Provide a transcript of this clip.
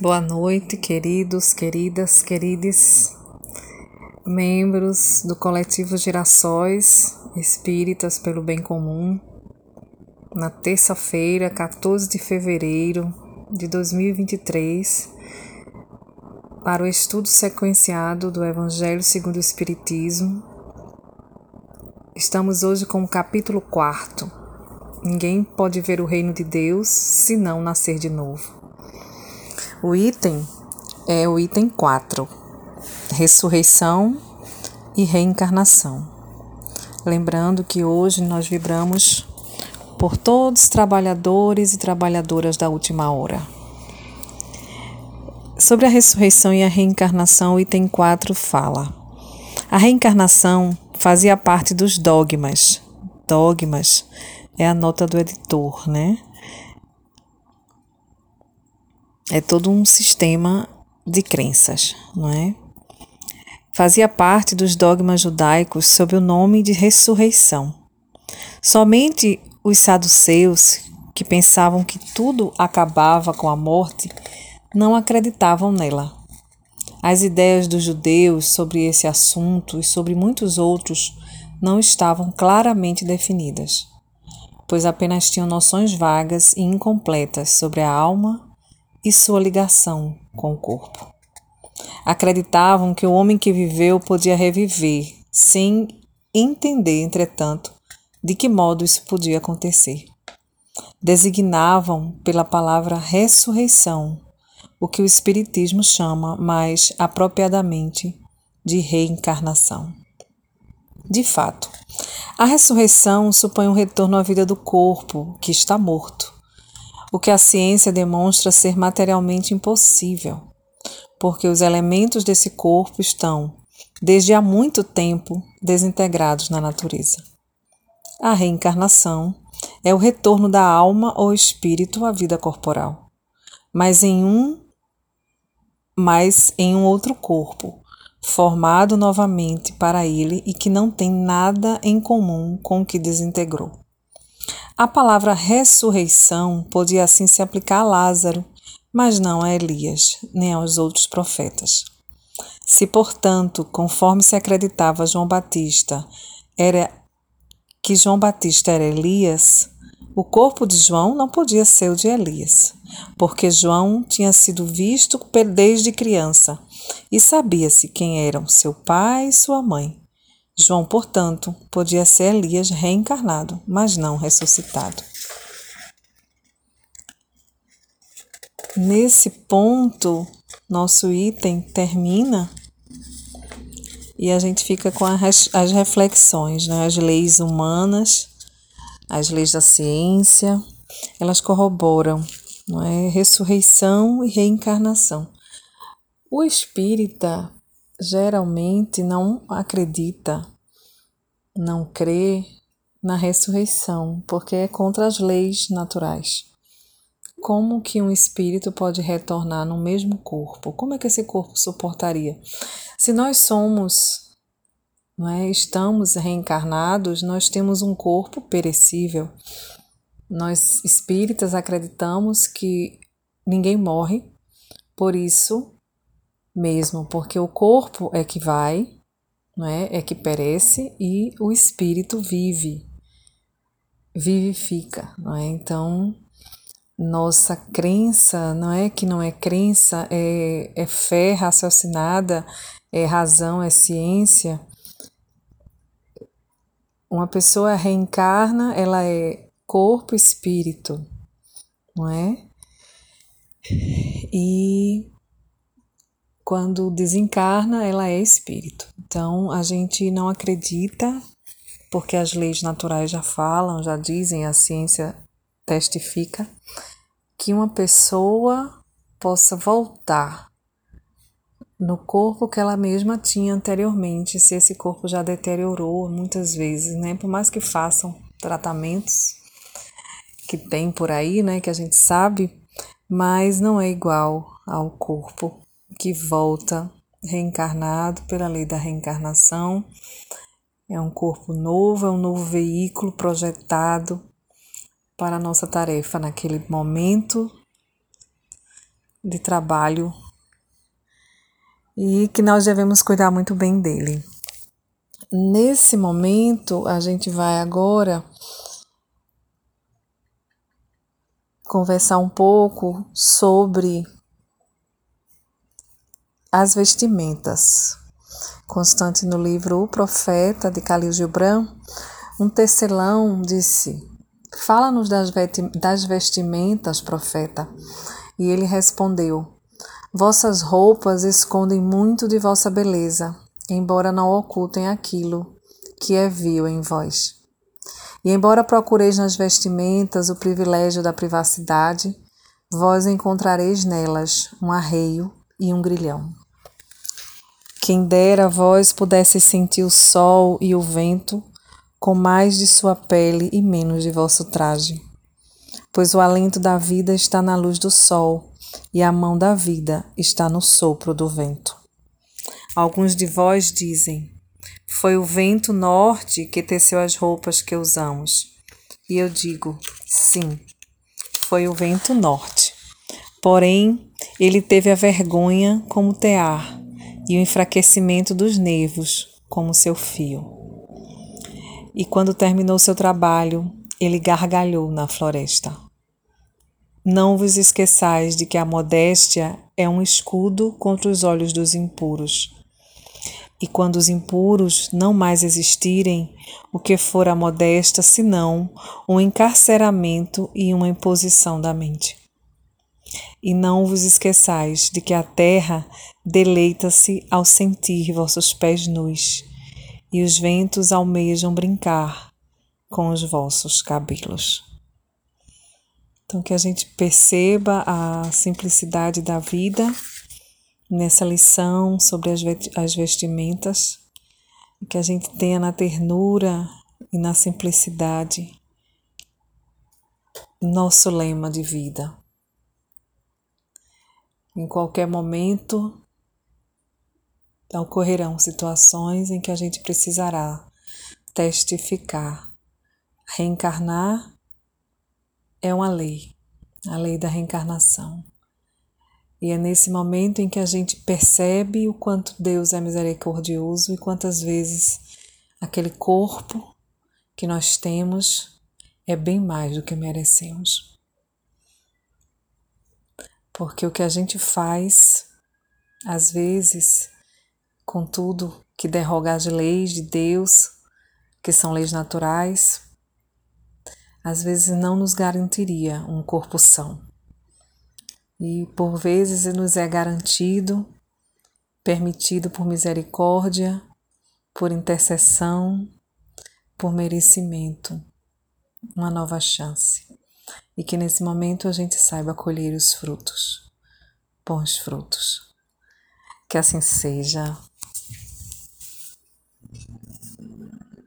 Boa noite, queridos, queridas, querides, membros do coletivo Girassóis Espíritas pelo Bem Comum, na terça-feira, 14 de fevereiro de 2023, para o estudo sequenciado do Evangelho segundo o Espiritismo. Estamos hoje com o capítulo 4. Ninguém pode ver o reino de Deus se não nascer de novo. O item é o item 4, ressurreição e reencarnação. Lembrando que hoje nós vibramos por todos os trabalhadores e trabalhadoras da última hora. Sobre a ressurreição e a reencarnação, o item 4 fala: A reencarnação fazia parte dos dogmas. Dogmas é a nota do editor, né? É todo um sistema de crenças, não é? Fazia parte dos dogmas judaicos sob o nome de ressurreição. Somente os saduceus, que pensavam que tudo acabava com a morte, não acreditavam nela. As ideias dos judeus sobre esse assunto e sobre muitos outros não estavam claramente definidas, pois apenas tinham noções vagas e incompletas sobre a alma e sua ligação com o corpo. Acreditavam que o homem que viveu podia reviver, sem entender, entretanto, de que modo isso podia acontecer. Designavam pela palavra ressurreição, o que o Espiritismo chama mais apropriadamente de reencarnação. De fato, a ressurreição supõe um retorno à vida do corpo, que está morto, o que a ciência demonstra ser materialmente impossível, porque os elementos desse corpo estão, desde há muito tempo, desintegrados na natureza. A reencarnação é o retorno da alma ou espírito à vida corporal, mas em um mas em um outro corpo, formado novamente para ele e que não tem nada em comum com o que desintegrou. A palavra ressurreição podia assim se aplicar a Lázaro, mas não a Elias, nem aos outros profetas. Se, portanto, conforme se acreditava João Batista, era que João Batista era Elias, o corpo de João não podia ser o de Elias, porque João tinha sido visto desde criança e sabia-se quem eram seu pai e sua mãe. João, portanto, podia ser Elias reencarnado, mas não ressuscitado. Nesse ponto, nosso item termina e a gente fica com as reflexões, né? as leis humanas, as leis da ciência, elas corroboram não é? ressurreição e reencarnação. O espírita geralmente não acredita, não crê na ressurreição, porque é contra as leis naturais. Como que um espírito pode retornar no mesmo corpo? Como é que esse corpo suportaria? Se nós somos, não é, estamos reencarnados, nós temos um corpo perecível. Nós espíritas acreditamos que ninguém morre, por isso mesmo, porque o corpo é que vai, não é? é que perece e o espírito vive, vivifica. Não é? Então, nossa crença não é que não é crença, é, é fé raciocinada, é razão, é ciência. Uma pessoa reencarna, ela é corpo, espírito, não é? E quando desencarna, ela é espírito. Então, a gente não acredita, porque as leis naturais já falam, já dizem, a ciência testifica, que uma pessoa possa voltar no corpo que ela mesma tinha anteriormente, se esse corpo já deteriorou muitas vezes, né? Por mais que façam tratamentos que tem por aí, né, que a gente sabe, mas não é igual ao corpo que volta reencarnado pela lei da reencarnação. É um corpo novo, é um novo veículo projetado para a nossa tarefa naquele momento de trabalho e que nós devemos cuidar muito bem dele. Nesse momento, a gente vai agora conversar um pouco sobre as vestimentas. Constante no livro O Profeta, de Khalil Gibran, um tecelão disse: Fala-nos das vestimentas, profeta. E ele respondeu: Vossas roupas escondem muito de vossa beleza, embora não ocultem aquilo que é vil em vós. E embora procureis nas vestimentas o privilégio da privacidade, vós encontrareis nelas um arreio e um grilhão. Quem dera vós pudesse sentir o sol e o vento com mais de sua pele e menos de vosso traje. Pois o alento da vida está na luz do sol, e a mão da vida está no sopro do vento. Alguns de vós dizem: foi o vento norte que teceu as roupas que usamos. E eu digo: sim, foi o vento norte. Porém, ele teve a vergonha como tear e o enfraquecimento dos nervos como seu fio. E quando terminou seu trabalho, ele gargalhou na floresta. Não vos esqueçais de que a modéstia é um escudo contra os olhos dos impuros e quando os impuros não mais existirem, o que for a modesta, senão um encarceramento e uma imposição da mente. E não vos esqueçais de que a terra deleita-se ao sentir vossos pés nus, e os ventos almejam brincar com os vossos cabelos. Então, que a gente perceba a simplicidade da vida nessa lição sobre as vestimentas, que a gente tenha na ternura e na simplicidade nosso lema de vida. Em qualquer momento ocorrerão situações em que a gente precisará testificar. Reencarnar é uma lei, a lei da reencarnação. E é nesse momento em que a gente percebe o quanto Deus é misericordioso e quantas vezes aquele corpo que nós temos é bem mais do que merecemos. Porque o que a gente faz, às vezes, com tudo que derroga as leis de Deus, que são leis naturais, às vezes não nos garantiria um corpo são e por vezes nos é garantido, permitido por misericórdia, por intercessão, por merecimento, uma nova chance. E que nesse momento a gente saiba colher os frutos, bons frutos. Que assim seja.